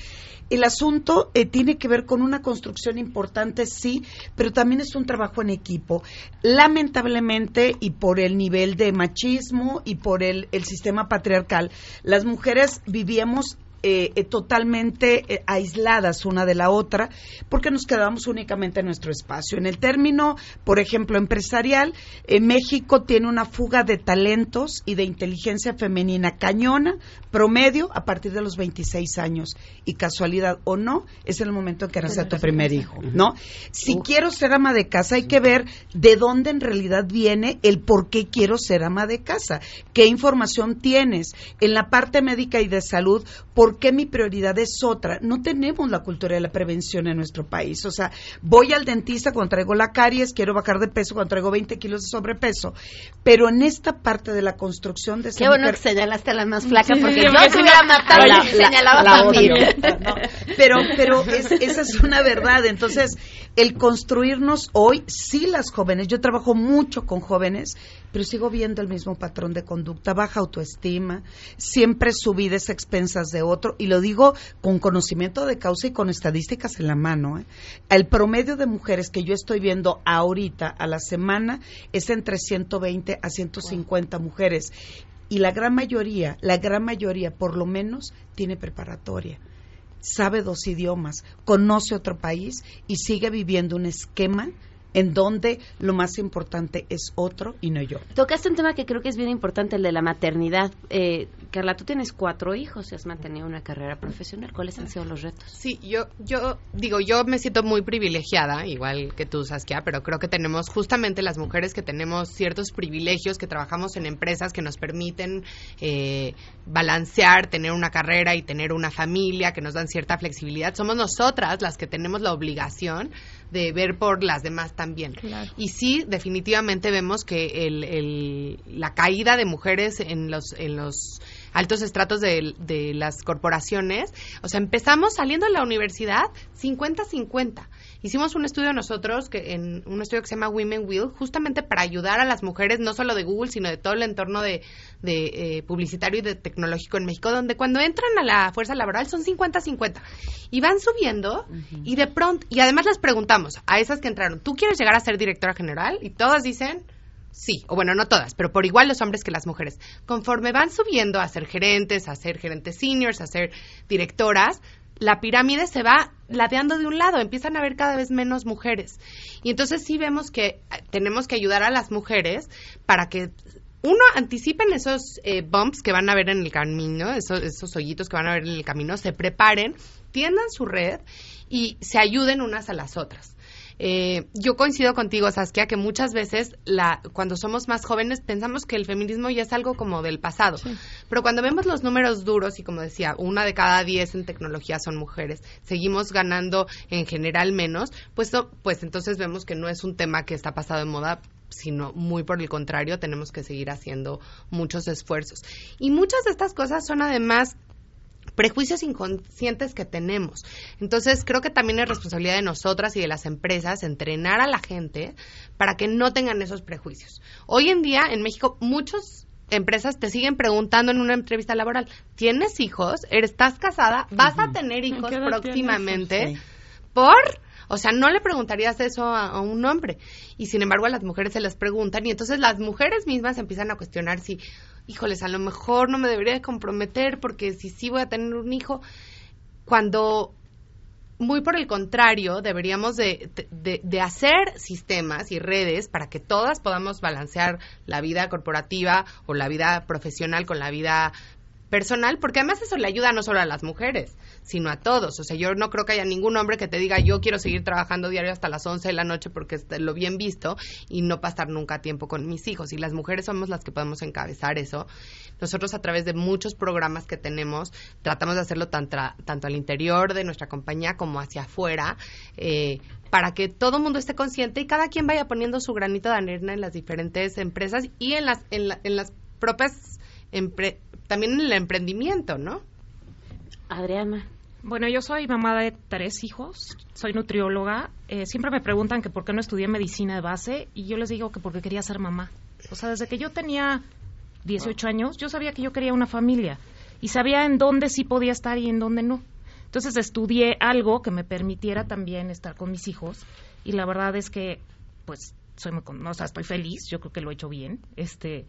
el asunto eh, tiene que ver con una construcción importante, sí, pero también es un trabajo en equipo. Lamentablemente, y por el nivel de machismo y por el, el sistema patriarcal, las mujeres vivíamos eh, eh, totalmente eh, aisladas una de la otra porque nos quedábamos únicamente en nuestro espacio. En el término, por ejemplo, empresarial, México tiene una fuga de talentos y de inteligencia femenina cañona, promedio, a partir de los 26 años. Y casualidad o no, es el momento en que nace tu primer hijo, ¿no? Si quiero ser ama de casa, hay que ver de dónde en realidad viene el por qué quiero ser ama de casa. ¿Qué información tienes? En la parte médica y de salud, ¿por qué mi prioridad es otra? No tenemos la cultura de la prevención en nuestro país. O sea, voy al dentista cuando traigo la caries, quiero bajar de peso cuando traigo 20 kilos de sobrepeso. Pero en esta parte de la construcción de esa Qué bueno mujer- que señalaste a la más flaca, porque sí, yo si hubiera matado la- la- señalaba la. No, pero pero es- esa es una verdad. Entonces, el construirnos hoy, sí las jóvenes, yo trabajo mucho con jóvenes, pero sigo viendo el mismo patrón de conducta, baja autoestima, siempre subidas a expensas de otro, y lo digo con conocimiento de causa y con estadísticas en la mano. ¿eh? El promedio de mujeres que yo estoy viendo ahorita a la semana es entre 120 a 150 mujeres. Y la gran mayoría, la gran mayoría por lo menos, tiene preparatoria sabe dos idiomas, conoce otro país y sigue viviendo un esquema en donde lo más importante es otro y no yo. Tocaste un tema que creo que es bien importante, el de la maternidad. Eh, Carla, tú tienes cuatro hijos y has mantenido una carrera profesional. ¿Cuáles han sido los retos? Sí, yo, yo digo, yo me siento muy privilegiada, igual que tú, Saskia, pero creo que tenemos justamente las mujeres que tenemos ciertos privilegios, que trabajamos en empresas que nos permiten eh, balancear, tener una carrera y tener una familia, que nos dan cierta flexibilidad. Somos nosotras las que tenemos la obligación de ver por las demás también. Y sí, definitivamente vemos que el, el- la caída de mujeres en los, en los altos estratos de, de las corporaciones, o sea, empezamos saliendo de la universidad 50-50. Hicimos un estudio nosotros, que en un estudio que se llama Women Will, justamente para ayudar a las mujeres, no solo de Google, sino de todo el entorno de, de, eh, publicitario y de tecnológico en México, donde cuando entran a la fuerza laboral son 50-50 y van subiendo y de pronto, y además les preguntamos a esas que entraron, ¿tú quieres llegar a ser directora general? Y todas dicen, sí, o bueno, no todas, pero por igual los hombres que las mujeres. Conforme van subiendo a ser gerentes, a ser gerentes seniors, a ser directoras, la pirámide se va ladeando de un lado, empiezan a haber cada vez menos mujeres. Y entonces sí vemos que eh, tenemos que ayudar a las mujeres para que uno, anticipen esos eh, bumps que van a ver en el camino, esos, esos hoyitos que van a ver en el camino, se preparen, tiendan su red y se ayuden unas a las otras. Eh, yo coincido contigo, Saskia, que muchas veces la, cuando somos más jóvenes pensamos que el feminismo ya es algo como del pasado. Pero cuando vemos los números duros y como decía, una de cada diez en tecnología son mujeres, seguimos ganando en general menos, pues, no- pues entonces vemos que no es un tema que está pasado de moda sino muy por el contrario, tenemos que seguir haciendo muchos esfuerzos. Y muchas de estas cosas son además prejuicios inconscientes que tenemos. Entonces, creo que también es responsabilidad de nosotras y de las empresas entrenar a la gente para que no tengan esos prejuicios. Hoy en día, en México, muchas empresas te siguen preguntando en una entrevista laboral, ¿tienes hijos? ¿Estás casada? ¿Vas a tener hijos próximamente? ¿Por? O sea, no le preguntarías eso a, a un hombre. Y sin embargo, a las mujeres se les preguntan. Y entonces las mujeres mismas empiezan a cuestionar si, híjoles, a lo mejor no me debería de comprometer porque si sí voy a tener un hijo. Cuando, muy por el contrario, deberíamos de, de- de hacer sistemas y redes para que todas podamos balancear la vida corporativa o la vida profesional con la vida personal, porque además eso le ayuda no solo a las mujeres, sino a todos. O sea, yo no creo que haya ningún hombre que te diga yo quiero seguir trabajando diario hasta las 11 de la noche porque es lo bien visto y no pasar nunca tiempo con mis hijos. Y las mujeres somos las que podemos encabezar eso. Nosotros a través de muchos programas que tenemos tratamos de hacerlo tan tra- tanto al interior de nuestra compañía como hacia afuera. eh, para que todo el mundo esté consciente y cada quien vaya poniendo su granito de arena en las diferentes empresas y en las, en la- en las propias empre- también en el emprendimiento, ¿no? Adriana. Bueno, yo soy mamá de tres hijos, soy nutrióloga. eh, siempre me preguntan que por qué no estudié medicina de base y yo les digo que porque quería ser mamá. O sea, desde que yo tenía 18 años, yo sabía que yo quería una familia y sabía en dónde sí podía estar y en dónde no. Entonces estudié algo que me permitiera también estar con mis hijos y la verdad es que pues soy muy, con- o sea, estoy feliz, yo creo que lo he hecho bien, este,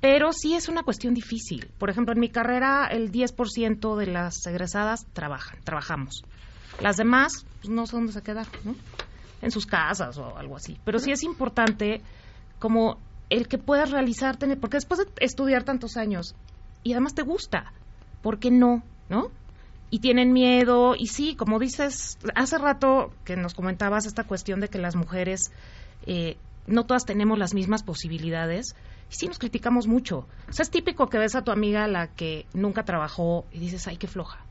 pero sí es una cuestión difícil. Por ejemplo, en mi carrera el 10% de las egresadas trabajan, trabajamos. Las demás pues, no sé dónde se quedan, ¿no? En sus casas o algo así. Pero sí es importante como el que puedas realizarte, porque después de estudiar tantos años y además te gusta, ¿por qué no? ¿No? Y tienen miedo, y sí, como dices, hace rato que nos comentabas esta cuestión de que las mujeres eh, no todas tenemos las mismas posibilidades, y sí nos criticamos mucho. O sea, es típico que ves a tu amiga la que nunca trabajó y dices, ay, qué floja.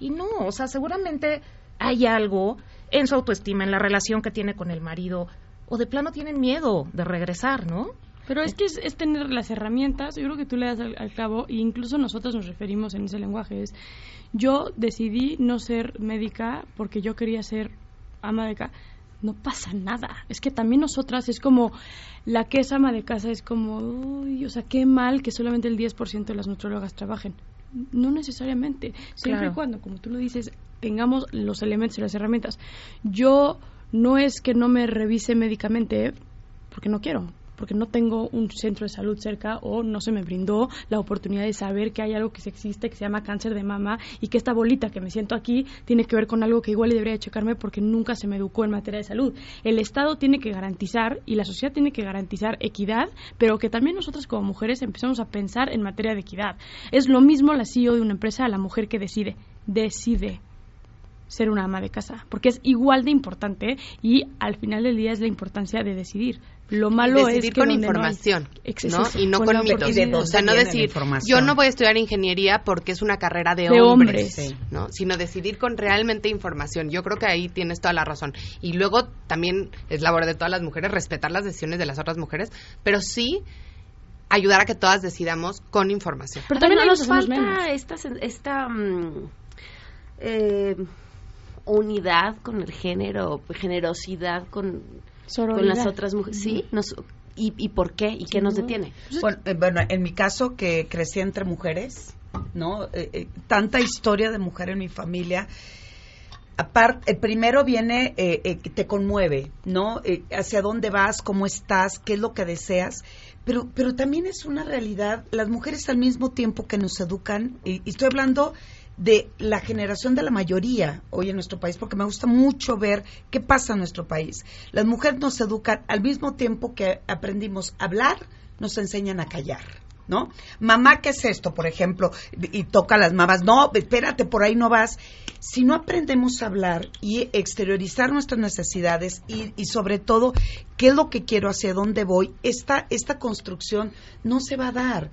Y no, o sea, seguramente hay algo en su autoestima, en la relación que tiene con el marido, o de plano tienen miedo de regresar, ¿no? Pero es que es, es tener las herramientas, yo creo que tú le das al, clavo, e incluso nosotros nos referimos en ese lenguaje, es yo decidí no ser médica porque yo quería ser ama de casa. No pasa nada. Es que también nosotras es como la que es ama de casa, es como, uy, o sea, qué mal que solamente el 10% de las nutriólogas trabajen. No necesariamente. Siempre Claro. y cuando, como tú lo dices, tengamos los elementos y las herramientas. Yo no es que no me revise médicamente, porque no quiero, porque no tengo un centro de salud cerca o no se me brindó la oportunidad de saber que hay algo que existe que se llama cáncer de mama y que esta bolita que me siento aquí tiene que ver con algo que igual debería de checarme porque nunca se me educó en materia de salud. El Estado tiene que garantizar y la sociedad tiene que garantizar equidad, pero que también nosotras como mujeres empezamos a pensar en materia de equidad. Es lo mismo la CEO de una empresa a la mujer que decide, decide ser una ama de casa, porque es igual de importante y al final del día es la importancia de decidir. Lo malo decidir es que con donde no hay- información, ¿no? Y no con mitos. O sea, no decir, yo no voy a estudiar ingeniería porque es una carrera de, De hombres, hombres. ¿no? Sino decidir con realmente información. Yo creo que ahí tienes toda la razón. Y luego también es labor de todas las mujeres respetar las decisiones de las otras mujeres, pero sí ayudar a que todas decidamos con información. Pero también no no nos falta menos. esta, sen- esta mm, eh, unidad con el género, generosidad con, con las otras mujeres. Sí, nos, y, ¿y por qué? ¿Y qué nos detiene? Bueno, eh, bueno, en mi caso, que crecí entre mujeres, ¿no? Eh, eh, tanta historia de mujer en mi familia. Aparte, el primero viene, eh, eh, que te conmueve, ¿no? Eh, hacia dónde vas, cómo estás, qué es lo que deseas. Pero, pero también es una realidad, las mujeres al mismo tiempo que nos educan, y, y estoy hablando de la generación de la mayoría hoy en nuestro país, porque me gusta mucho ver qué pasa en nuestro país. Las mujeres nos educan al mismo tiempo que aprendimos a hablar, nos enseñan a callar. ¿No? Mamá, ¿qué es esto? Por ejemplo, y toca las mamás, no, espérate, por ahí no vas. Si no aprendemos a hablar y exteriorizar nuestras necesidades y, y sobre todo, qué es lo que quiero, hacia dónde voy, esta, esta construcción no se va a dar.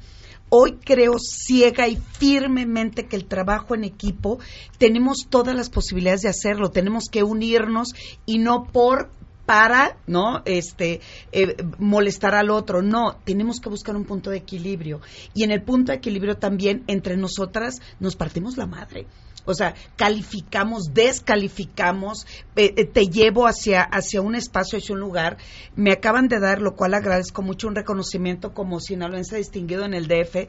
Hoy creo ciega y firmemente que el trabajo en equipo tenemos todas las posibilidades de hacerlo, tenemos que unirnos y no por para no este eh, molestar al otro. No tenemos que buscar un punto de equilibrio. Y en el punto de equilibrio también entre nosotras nos partimos la madre o sea, calificamos, descalificamos, eh, eh, te llevo hacia, hacia un espacio, hacia un lugar. Me acaban de dar, lo cual agradezco mucho, un reconocimiento como sinaloense distinguido en el DF.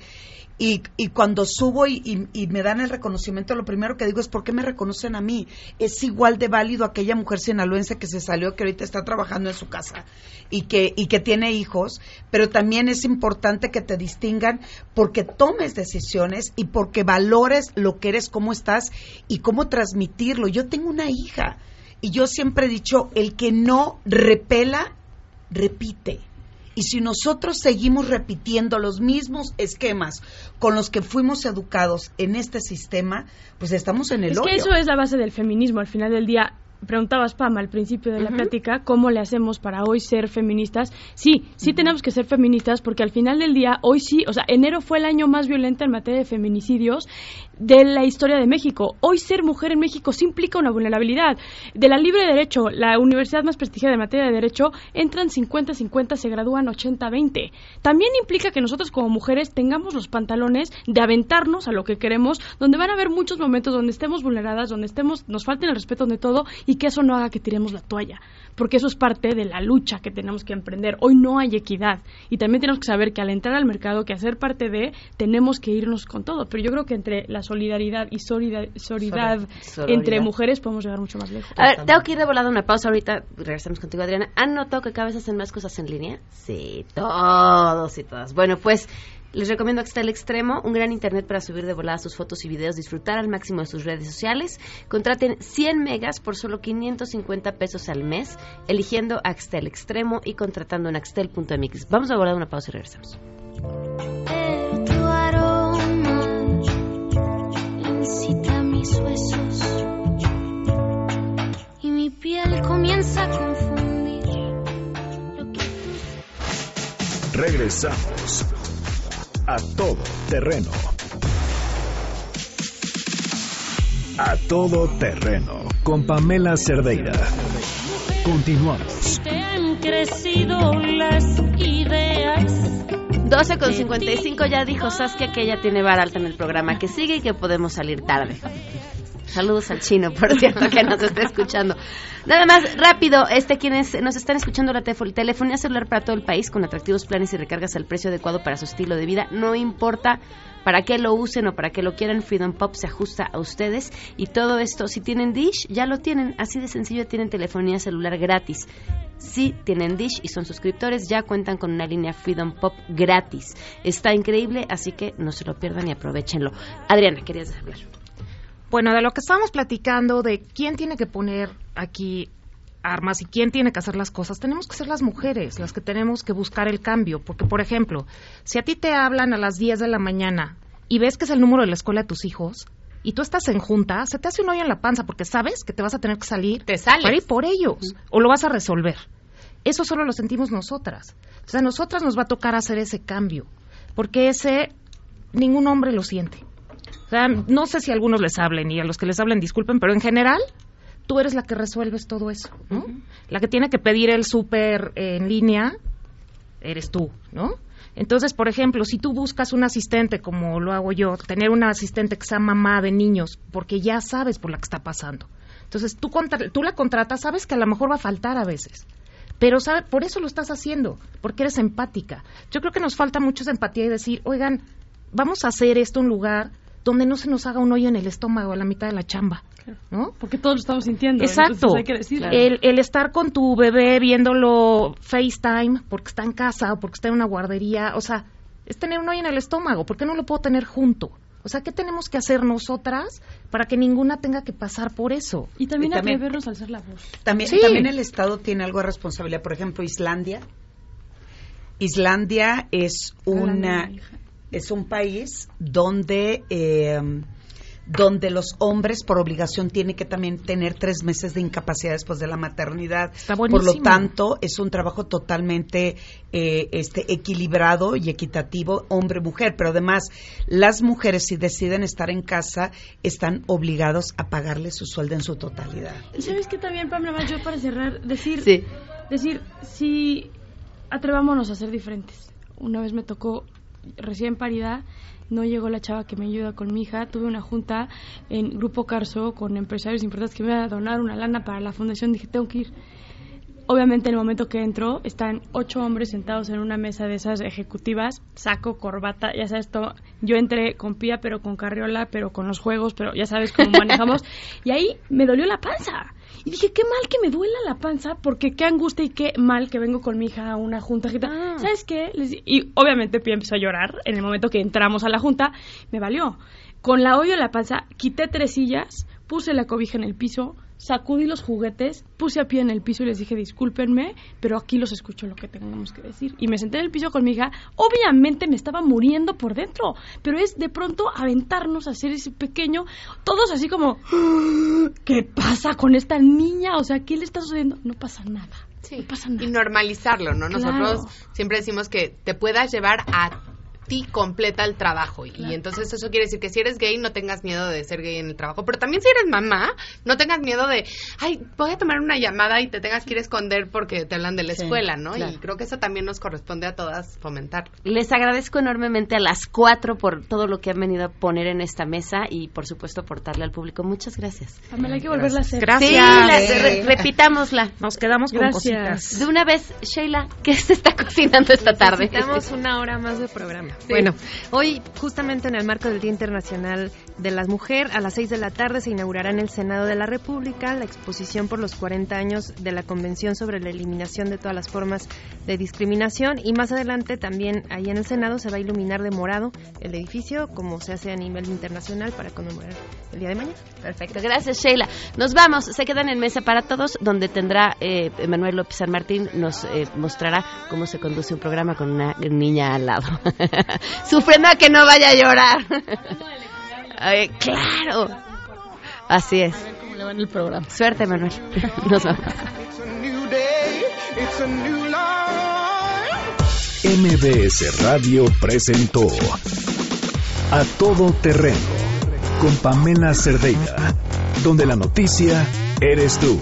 Y, y cuando subo y, me dan el reconocimiento, lo primero que digo es, ¿por qué me reconocen a mí? Es igual de válido aquella mujer sinaloense que se salió, que ahorita está trabajando en su casa y que, y que tiene hijos, pero también es importante que te distingan porque tomes decisiones y porque valores lo que eres, cómo estás y cómo transmitirlo. Yo tengo una hija y yo siempre he dicho, el que no repela, repite. Y si nosotros seguimos repitiendo los mismos esquemas con los que fuimos educados en este sistema, pues estamos en el Es hoyo. que eso es la base del feminismo. Al final del día, preguntabas, Pam, al principio de la plática, ¿cómo le hacemos para hoy ser feministas? Sí, sí tenemos que ser feministas porque al final del día, hoy sí, o sea, enero fue el año más violento en materia de feminicidios de la historia de México. Hoy ser mujer en México sí implica una vulnerabilidad. De la libre derecho, la universidad más prestigiada en materia de derecho, entran 50-50, se gradúan 80-20. También implica que nosotros como mujeres tengamos los pantalones de aventarnos a lo que queremos, donde van a haber muchos momentos donde estemos vulneradas, donde estemos, nos falten el respeto de todo y y que eso no haga que tiremos la toalla, porque eso es parte de la lucha que tenemos que emprender. Hoy no hay equidad y también tenemos que saber que al entrar al mercado, que hacer parte de, tenemos que irnos con todo, pero yo creo que entre la solidaridad y solidar- solidaridad entre mujeres podemos llegar mucho más lejos. A ver, tengo que ir de volada una pausa ahorita. Regresamos contigo, Adriana. ¿Han notado que cada vez hacen más cosas en línea? Sí, todos y todas. Bueno, pues les recomiendo Axtel Extremo, un gran internet para subir de volada sus fotos y videos, disfrutar al máximo de sus redes sociales. Contraten 100 megas por solo 550 pesos al mes, eligiendo Axtel Extremo y contratando en axtel.mx. Vamos a volada a una pausa y regresamos. Tu aroma incita mis huesos y mi piel comienza a confundir lo que Regresamos a todo terreno. A todo terreno con Pamela Cerdeira. Continuamos. te han crecido las ideas. 12 con 55 ya dijo Saskia que ella tiene vara alta en el programa que sigue y que podemos salir tarde. Saludos al chino, por cierto, que nos está escuchando. Nada más, rápido, este quienes nos están escuchando la telefonía celular para todo el país con atractivos planes y recargas al precio adecuado para su estilo de vida. No importa para qué lo usen o para qué lo quieran, Freedom Pop se ajusta a ustedes. Y todo esto, si tienen Dish, ya lo tienen. Así de sencillo, tienen telefonía celular gratis. Si tienen Dish y son suscriptores, ya cuentan con una línea Freedom Pop gratis. Está increíble, así que no se lo pierdan y aprovechenlo. Adriana, querías hablar. Bueno, de lo que estábamos platicando, de quién tiene que poner aquí armas y quién tiene que hacer las cosas, tenemos que ser las mujeres las que tenemos que buscar el cambio. Porque, por ejemplo, si a ti te hablan a las 10 de la mañana y ves que es el número de la escuela de tus hijos y tú estás en junta, se te hace un hoyo en la panza porque sabes que te vas a tener que salir para ir por ellos o lo vas a resolver. Eso solo lo sentimos nosotras. O sea, a nosotras nos va a tocar hacer ese cambio porque ese ningún hombre lo siente. O sea, no sé si a algunos les hablen y a los que les hablen disculpen, pero en general tú eres la que resuelves todo eso, ¿no? La que tiene que pedir el súper en línea eres tú, ¿no? Entonces, por ejemplo, si tú buscas un asistente, como lo hago yo, tener una asistente que sea mamá de niños, porque ya sabes por la que está pasando. Entonces, tú, contra- tú la contratas, sabes que a lo mejor va a faltar a veces. Pero sabe, por eso lo estás haciendo, porque eres empática. Yo creo que nos falta mucho esa empatía y decir, oigan, vamos a hacer esto un lugar donde no se nos haga un hoyo en el estómago a la mitad de la chamba, ¿no? Porque todos lo estamos sintiendo. Exacto. hay que decirlo. el, el estar con tu bebé viéndolo FaceTime porque está en casa o porque está en una guardería, o sea, es tener un hoyo en el estómago. ¿Por qué no lo puedo tener junto? O sea, ¿qué tenemos que hacer nosotras para que ninguna tenga que pasar por eso? Y también, Y también- atrevernos a alzar la voz. También, Sí. también el Estado tiene algo de responsabilidad. Por ejemplo, Islandia. Islandia es una es un país donde eh, donde los hombres por obligación tienen que también tener tres meses de incapacidad después de la maternidad. por lo tanto, es un trabajo totalmente eh, este equilibrado y equitativo hombre-mujer. Pero además, las mujeres si deciden estar en casa están obligados a pagarle su sueldo en su totalidad. ¿Y sabes qué también, Pamela, yo para cerrar, decir, Sí. decir, si atrevámonos a ser diferentes. Una vez me tocó recién parida, no llegó la chava que me ayuda con mi hija, tuve una junta en Grupo Carso con empresarios importantes que me iban a donar una lana para la fundación, dije, tengo que ir. Obviamente en el momento que entro están ocho hombres sentados en una mesa de esas ejecutivas, saco, corbata, ya sabes, todo. yo entré con pía, pero con carriola, pero con los juegos, pero ya sabes cómo manejamos, y ahí me dolió la panza. Y dije, qué mal que me duela la panza, porque qué angustia y qué mal que vengo con mi hija a una junta. agita- ¿Sabes qué? Les y obviamente Pía empezó a llorar en el momento que entramos a la junta, me valió. Con la olla en la panza, quité tres sillas, puse la cobija en el piso, sacudí los juguetes, puse a pie en el piso y les dije, discúlpenme, pero aquí los escucho lo que tengamos que decir. Y me senté en el piso con mi hija, obviamente me estaba muriendo por dentro, pero es de pronto aventarnos a hacer ese pequeño, todos así como, ¿qué pasa con esta niña? O sea, ¿qué le está sucediendo? No pasa nada. Sí, y normalizarlo, ¿no? Claro. Nosotros siempre decimos que te puedas llevar a ti completa el trabajo. Y entonces eso quiere decir que si eres gay, no tengas miedo de ser gay en el trabajo. Pero también si eres mamá, no tengas miedo de, ay, voy a tomar una llamada y te tengas que ir a esconder porque te hablan de la Sí, escuela, ¿no? claro. Y creo que eso también nos corresponde a todas fomentar. Les agradezco enormemente a las cuatro por todo lo que han venido a poner en esta mesa y, por supuesto, aportarle al público. Muchas gracias. Pamela, hay que volverla a hacer. Gracias. Sí, la- re- repitámosla. Nos quedamos con Gracias. cositas. De una vez, Sheila, ¿qué se está cocinando esta tarde? Necesitamos una hora más de programa. Bueno, hoy, justamente en el marco del Día Internacional de la Mujer, a las 6 de la tarde se inaugurará en el Senado de la República la exposición por los 40 años de la Convención sobre la Eliminación de todas las formas de discriminación y más adelante también ahí en el Senado se va a iluminar de morado el edificio como se hace a nivel internacional para conmemorar el día de mañana. Perfecto, gracias Sheila. Nos vamos, se quedan en mesa para todos, donde tendrá eh, Manuel López San Martín, nos eh, mostrará cómo se conduce un programa con una niña al lado, sufriendo a que no vaya a llorar. Ay, claro, así es. ¿Cómo le va en el programa? Suerte Manuel, nos vamos. MBS Radio presentó A Todo Terreno con Pamela Cerdeira, donde la noticia eres tú.